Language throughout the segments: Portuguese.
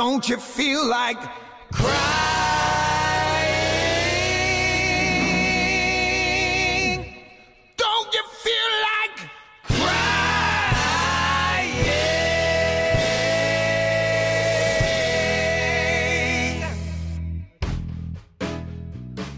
Don't you feel like crying? Don't you feel like crying?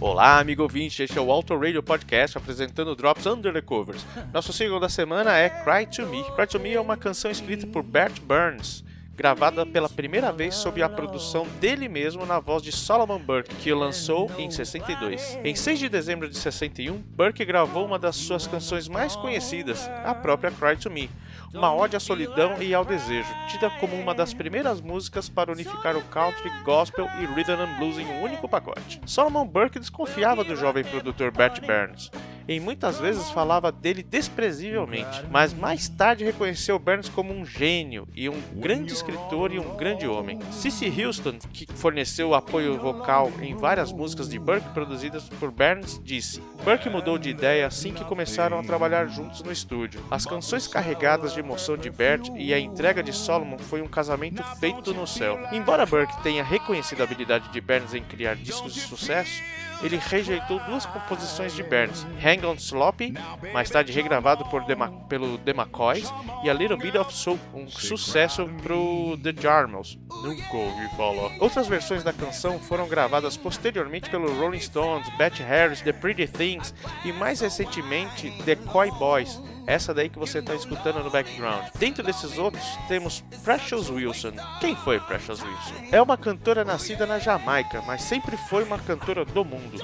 Olá, amigo ouvinte, este é o Auto Radio Podcast apresentando Drops Under the Covers. Nosso single da semana é Cry to Me. Cry to Me é uma canção escrita por Bert Burns, gravada pela primeira vez sob a produção dele mesmo na voz de Solomon Burke, que o lançou em 62. Em 6 de dezembro de 61, Burke gravou uma das suas canções mais conhecidas, a própria Cry to Me, uma ode à solidão e ao desejo, tida como uma das primeiras músicas para unificar o country, gospel e rhythm and blues em um único pacote. Solomon Burke desconfiava do jovem produtor Bert Burns, e muitas vezes falava dele desprezivelmente, mas mais tarde reconheceu Burns como um gênio e um grande escritor e um grande homem. Cissy Houston, que forneceu apoio vocal em várias músicas de Burke produzidas por Burns, disse: Burke mudou de ideia assim que começaram a trabalhar juntos no estúdio. As canções carregadas de emoção de Bert e a entrega de Solomon foi um casamento feito no céu. Embora Burke tenha reconhecido a habilidade de Burns em criar discos de sucesso, ele rejeitou duas composições de Burns, Hang On Sloppy, mais tarde regravado por The pelo The McCoys, e A Little Bit of Soul, um sucesso pro The Jarmels. Nunca ouvi falar. Outras versões da canção foram gravadas posteriormente pelo Rolling Stones, Bette Harris, The Pretty Things e mais recentemente The Coy Boys, essa daí que você está escutando no background. Dentro desses outros, temos Precious Wilson. Quem foi Precious Wilson? É uma cantora nascida na Jamaica, mas sempre foi uma cantora do mundo.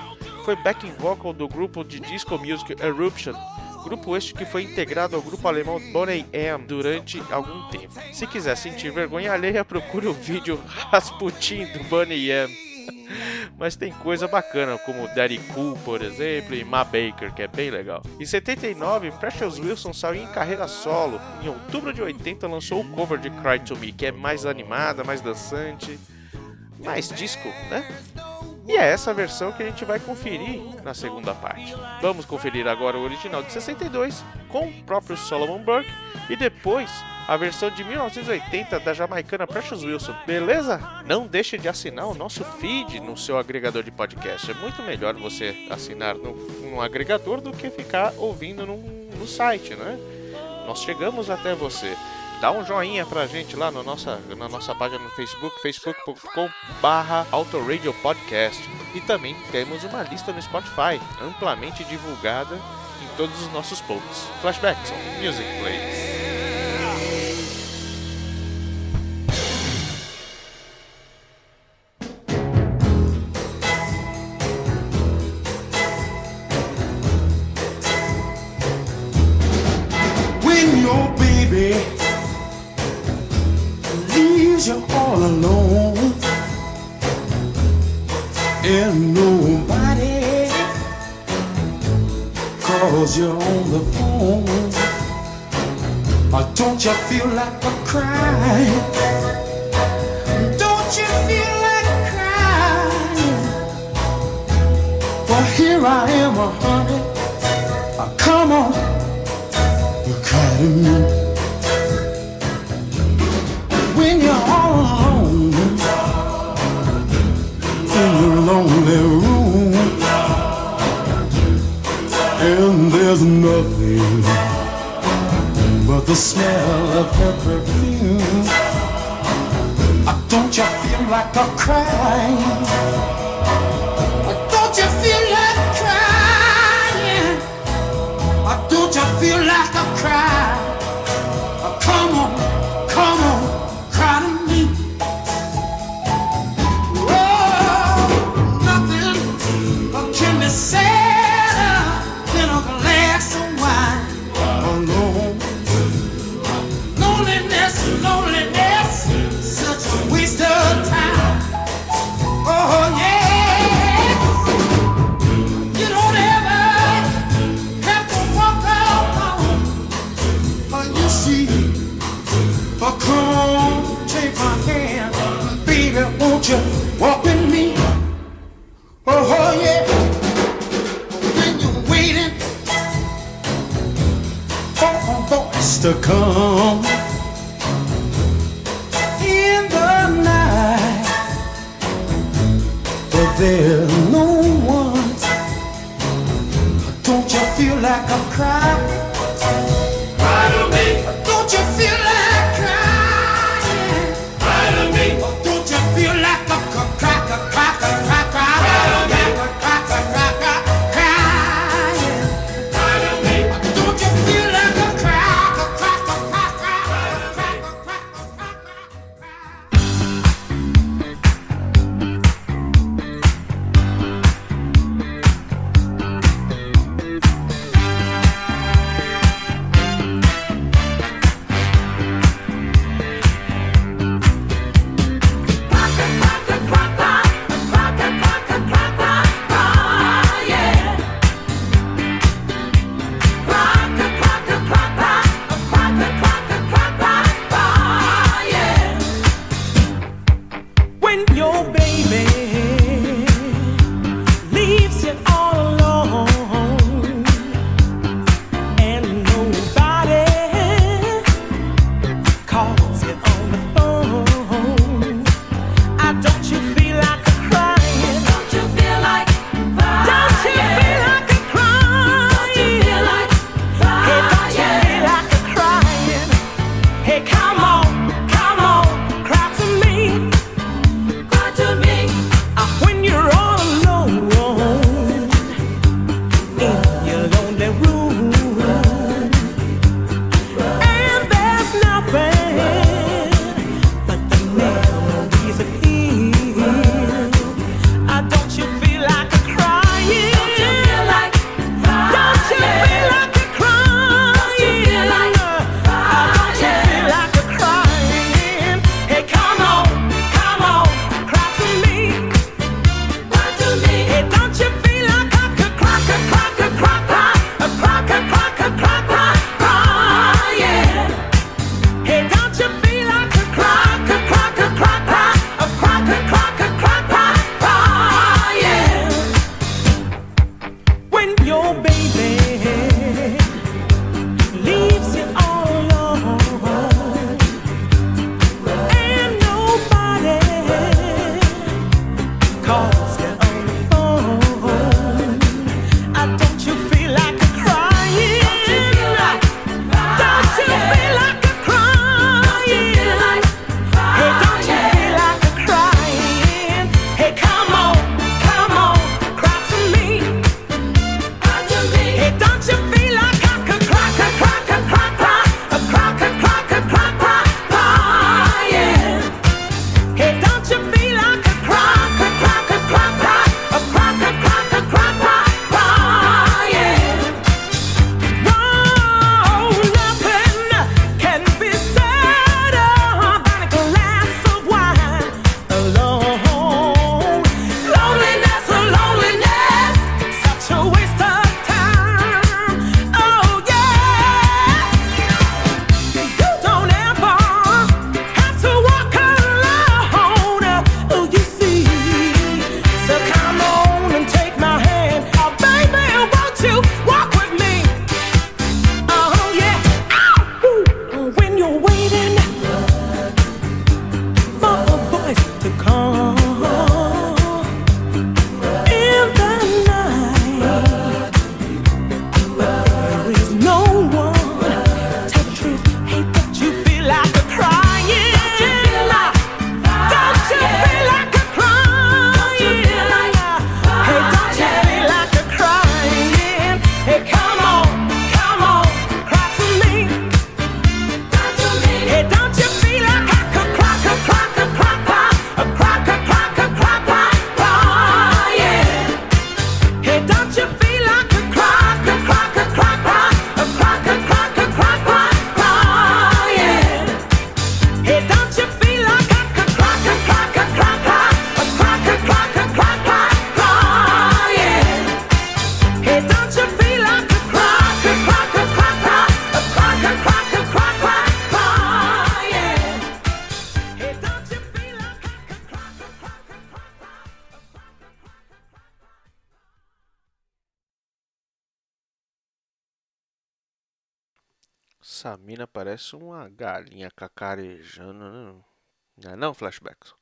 Foi backing vocal do grupo de disco music Eruption, grupo este que foi integrado ao grupo alemão Boney M durante algum tempo. Se quiser sentir vergonha alheia, procure o vídeo Rasputin do Boney M. Mas tem coisa bacana, como Daddy Cool, por exemplo, e Ma Baker, que é bem legal. Em 79, Precious Wilson saiu em carreira solo. Em outubro de 80, lançou o cover de Cry to Me, que é mais animada, mais dançante, mais disco, né? E é essa versão que a gente vai conferir na segunda parte. Vamos conferir agora o original de 62 com o próprio Solomon Burke e depois a versão de 1980 da jamaicana Precious Wilson. Beleza? Não deixe de assinar o nosso feed no seu agregador de podcast. É muito melhor você assinar no, num agregador do que ficar ouvindo num- no site, né? Nós chegamos até você. Dá um joinha pra gente lá no nossa, na nossa página no Facebook, facebook.com barra Podcast. E também temos uma lista no Spotify, amplamente divulgada em todos os nossos posts. Flashbacks Music Plays. Leaves you all alone and nobody calls you on the phone, or don't you feel like a crying? Don't you feel like crying? Well, here I am, honey. Come on you cry to me nothing but the smell of her perfume don't you feel like a crying then Why don't you Essa mina parece uma galinha cacarejando, né? Não é não, flashbacks?